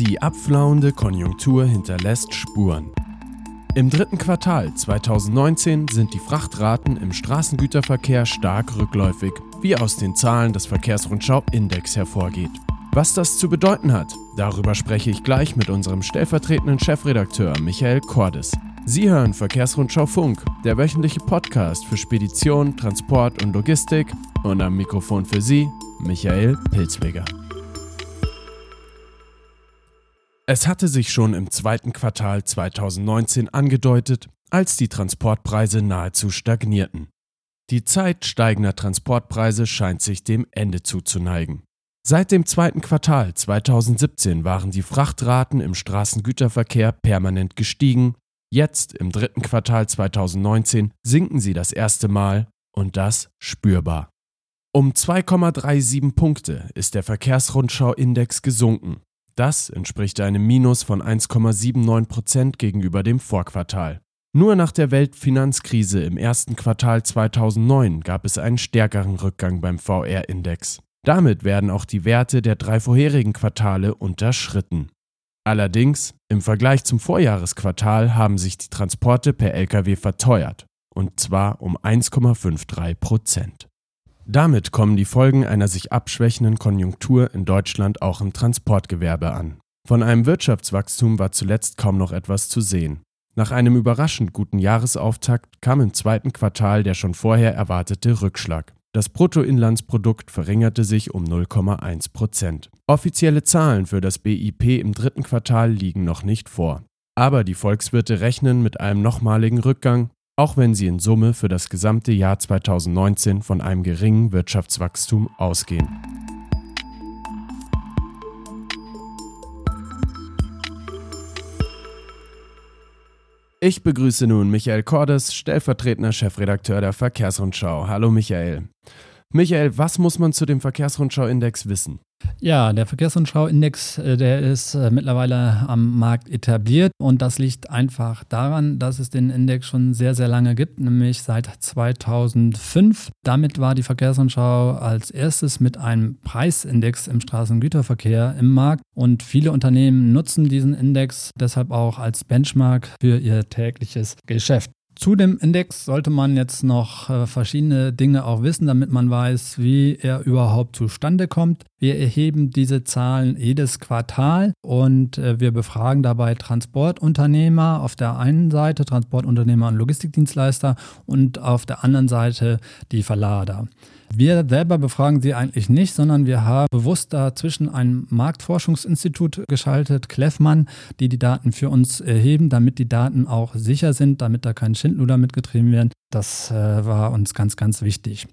Die abflauende Konjunktur hinterlässt Spuren. Im dritten Quartal 2019 sind die Frachtraten im Straßengüterverkehr stark rückläufig, wie aus den Zahlen des Verkehrsrundschau-Index hervorgeht. Was das zu bedeuten hat, darüber spreche ich gleich mit unserem stellvertretenden Chefredakteur Michael Cordes. Sie hören Verkehrsrundschau Funk, der wöchentliche Podcast für Spedition, Transport und Logistik und am Mikrofon für Sie Michael Pilzweger. Es hatte sich schon im zweiten Quartal 2019 angedeutet, als die Transportpreise nahezu stagnierten. Die Zeit steigender Transportpreise scheint sich dem Ende zuzuneigen. Seit dem zweiten Quartal 2017 waren die Frachtraten im Straßengüterverkehr permanent gestiegen. Jetzt im dritten Quartal 2019 sinken sie das erste Mal und das spürbar. Um 2,37 Punkte ist der Verkehrsrundschau-Index gesunken. Das entspricht einem Minus von 1,79 Prozent gegenüber dem Vorquartal. Nur nach der Weltfinanzkrise im ersten Quartal 2009 gab es einen stärkeren Rückgang beim VR-Index. Damit werden auch die Werte der drei vorherigen Quartale unterschritten. Allerdings, im Vergleich zum Vorjahresquartal haben sich die Transporte per Lkw verteuert, und zwar um 1,53 Prozent. Damit kommen die Folgen einer sich abschwächenden Konjunktur in Deutschland auch im Transportgewerbe an. Von einem Wirtschaftswachstum war zuletzt kaum noch etwas zu sehen. Nach einem überraschend guten Jahresauftakt kam im zweiten Quartal der schon vorher erwartete Rückschlag. Das Bruttoinlandsprodukt verringerte sich um 0,1 Prozent. Offizielle Zahlen für das BIP im dritten Quartal liegen noch nicht vor. Aber die Volkswirte rechnen mit einem nochmaligen Rückgang auch wenn sie in Summe für das gesamte Jahr 2019 von einem geringen Wirtschaftswachstum ausgehen. Ich begrüße nun Michael Cordes, stellvertretender Chefredakteur der Verkehrsrundschau. Hallo Michael. Michael, was muss man zu dem Verkehrsrundschau-Index wissen? Ja, der Verkehrsrundschau-Index, äh, der ist äh, mittlerweile am Markt etabliert und das liegt einfach daran, dass es den Index schon sehr, sehr lange gibt, nämlich seit 2005. Damit war die Verkehrsrundschau als erstes mit einem Preisindex im Straßengüterverkehr im Markt und viele Unternehmen nutzen diesen Index deshalb auch als Benchmark für ihr tägliches Geschäft. Zu dem Index sollte man jetzt noch äh, verschiedene Dinge auch wissen, damit man weiß, wie er überhaupt zustande kommt. Wir erheben diese Zahlen jedes Quartal und äh, wir befragen dabei Transportunternehmer auf der einen Seite, Transportunternehmer und Logistikdienstleister und auf der anderen Seite die Verlader. Wir selber befragen sie eigentlich nicht, sondern wir haben bewusst dazwischen ein Marktforschungsinstitut geschaltet, Kleffmann, die die Daten für uns erheben, damit die Daten auch sicher sind, damit da kein Schindluder mitgetrieben werden. Das äh, war uns ganz, ganz wichtig.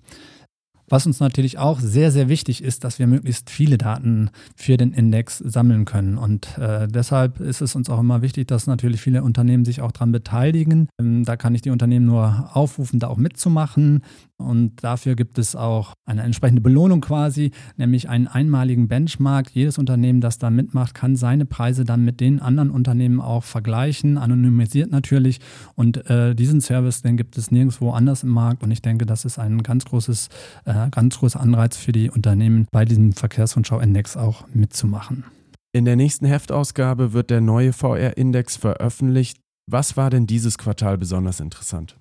Was uns natürlich auch sehr, sehr wichtig ist, dass wir möglichst viele Daten für den Index sammeln können. Und äh, deshalb ist es uns auch immer wichtig, dass natürlich viele Unternehmen sich auch daran beteiligen. Ähm, da kann ich die Unternehmen nur aufrufen, da auch mitzumachen. Und dafür gibt es auch eine entsprechende Belohnung quasi, nämlich einen einmaligen Benchmark. Jedes Unternehmen, das da mitmacht, kann seine Preise dann mit den anderen Unternehmen auch vergleichen, anonymisiert natürlich. Und äh, diesen Service, den gibt es nirgendwo anders im Markt. Und ich denke, das ist ein ganz großes, äh, ganz großer Anreiz für die Unternehmen, bei diesem Verkehrsrundschau-Index auch mitzumachen. In der nächsten Heftausgabe wird der neue VR-Index veröffentlicht. Was war denn dieses Quartal besonders interessant?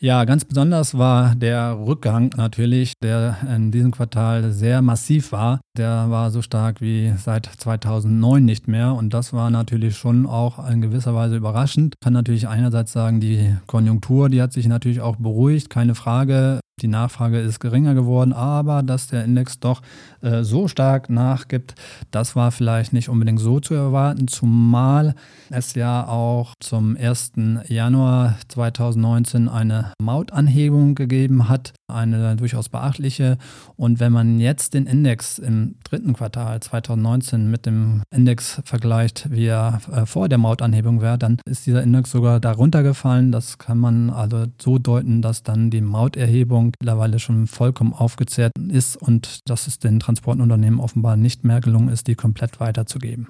Ja, ganz besonders war der Rückgang natürlich, der in diesem Quartal sehr massiv war. Der war so stark wie seit 2009 nicht mehr und das war natürlich schon auch in gewisser Weise überraschend. Ich kann natürlich einerseits sagen, die Konjunktur, die hat sich natürlich auch beruhigt, keine Frage. Die Nachfrage ist geringer geworden, aber dass der Index doch äh, so stark nachgibt, das war vielleicht nicht unbedingt so zu erwarten, zumal es ja auch zum 1. Januar 2019 eine Mautanhebung gegeben hat, eine durchaus beachtliche. Und wenn man jetzt den Index im dritten Quartal 2019 mit dem Index vergleicht, wie er äh, vor der Mautanhebung wäre, dann ist dieser Index sogar darunter gefallen. Das kann man also so deuten, dass dann die Mauterhebung mittlerweile schon vollkommen aufgezehrt ist und dass es den Transportunternehmen offenbar nicht mehr gelungen ist, die komplett weiterzugeben.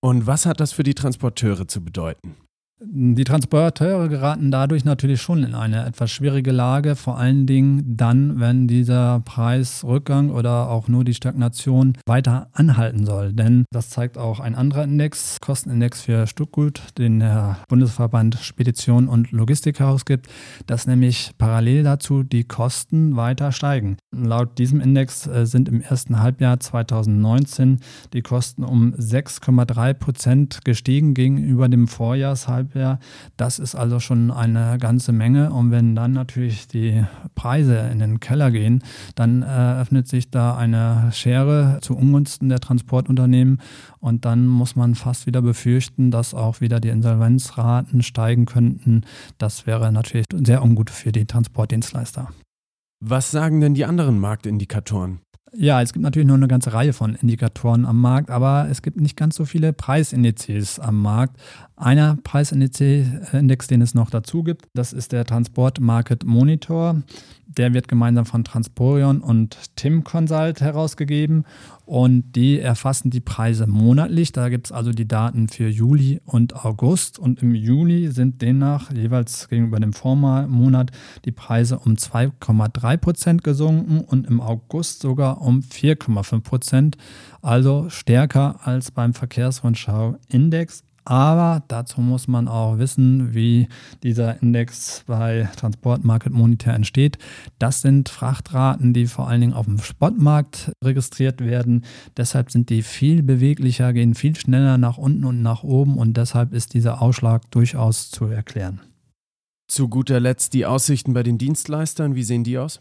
Und was hat das für die Transporteure zu bedeuten? Die Transporteure geraten dadurch natürlich schon in eine etwas schwierige Lage, vor allen Dingen dann, wenn dieser Preisrückgang oder auch nur die Stagnation weiter anhalten soll. Denn das zeigt auch ein anderer Index, Kostenindex für Stückgut, den der Bundesverband Spedition und Logistik herausgibt, dass nämlich parallel dazu die Kosten weiter steigen. Laut diesem Index äh, sind im ersten Halbjahr 2019 die Kosten um 6,3 Prozent gestiegen gegenüber dem Vorjahrshalbjahr Hardware. Das ist also schon eine ganze Menge. Und wenn dann natürlich die Preise in den Keller gehen, dann eröffnet sich da eine Schere zu Ungunsten der Transportunternehmen. Und dann muss man fast wieder befürchten, dass auch wieder die Insolvenzraten steigen könnten. Das wäre natürlich sehr ungut für die Transportdienstleister. Was sagen denn die anderen Marktindikatoren? Ja, es gibt natürlich nur eine ganze Reihe von Indikatoren am Markt, aber es gibt nicht ganz so viele Preisindizes am Markt. Einer Preisindex, den es noch dazu gibt, das ist der Transport Market Monitor. Der wird gemeinsam von Transporion und Tim Consult herausgegeben und die erfassen die Preise monatlich. Da gibt es also die Daten für Juli und August und im Juli sind demnach jeweils gegenüber dem Vormonat die Preise um 2,3 Prozent gesunken und im August sogar um 4,5 Prozent, also stärker als beim Verkehrsrundschau-Index. Aber dazu muss man auch wissen, wie dieser Index bei Transport Market Monitor entsteht. Das sind Frachtraten, die vor allen Dingen auf dem Spotmarkt registriert werden. Deshalb sind die viel beweglicher, gehen viel schneller nach unten und nach oben und deshalb ist dieser Ausschlag durchaus zu erklären. Zu guter Letzt die Aussichten bei den Dienstleistern, wie sehen die aus?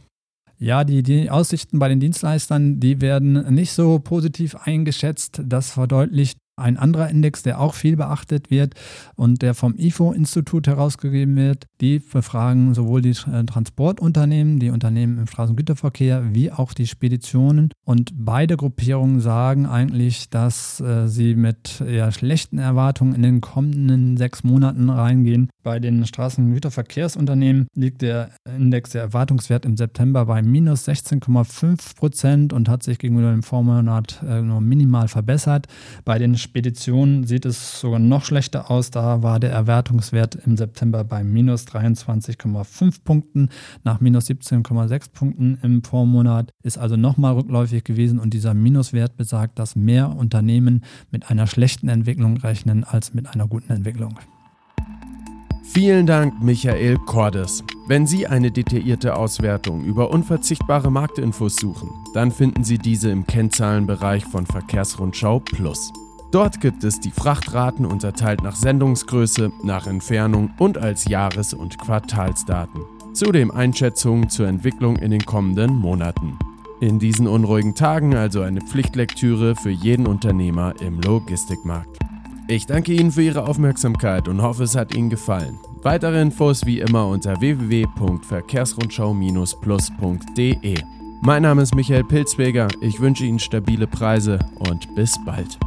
Ja, die, die Aussichten bei den Dienstleistern, die werden nicht so positiv eingeschätzt. Das verdeutlicht ein anderer Index, der auch viel beachtet wird und der vom IFO-Institut herausgegeben wird, die befragen sowohl die äh, Transportunternehmen, die Unternehmen im Straßengüterverkehr, wie auch die Speditionen. Und beide Gruppierungen sagen eigentlich, dass äh, sie mit eher schlechten Erwartungen in den kommenden sechs Monaten reingehen. Bei den Straßengüterverkehrsunternehmen liegt der Index, der Erwartungswert im September bei minus 16,5 Prozent und hat sich gegenüber dem Vormonat äh, nur minimal verbessert. Bei den Speditionen sieht es sogar noch schlechter aus. Da war der Erwertungswert im September bei minus 23,5 Punkten nach minus 17,6 Punkten im Vormonat. Ist also nochmal rückläufig gewesen und dieser Minuswert besagt, dass mehr Unternehmen mit einer schlechten Entwicklung rechnen als mit einer guten Entwicklung. Vielen Dank, Michael Cordes. Wenn Sie eine detaillierte Auswertung über unverzichtbare Marktinfos suchen, dann finden Sie diese im Kennzahlenbereich von Verkehrsrundschau Plus. Dort gibt es die Frachtraten unterteilt nach Sendungsgröße, nach Entfernung und als Jahres- und Quartalsdaten. Zudem Einschätzungen zur Entwicklung in den kommenden Monaten. In diesen unruhigen Tagen also eine Pflichtlektüre für jeden Unternehmer im Logistikmarkt. Ich danke Ihnen für Ihre Aufmerksamkeit und hoffe, es hat Ihnen gefallen. Weitere Infos wie immer unter www.verkehrsrundschau-plus.de. Mein Name ist Michael Pilzweger, ich wünsche Ihnen stabile Preise und bis bald.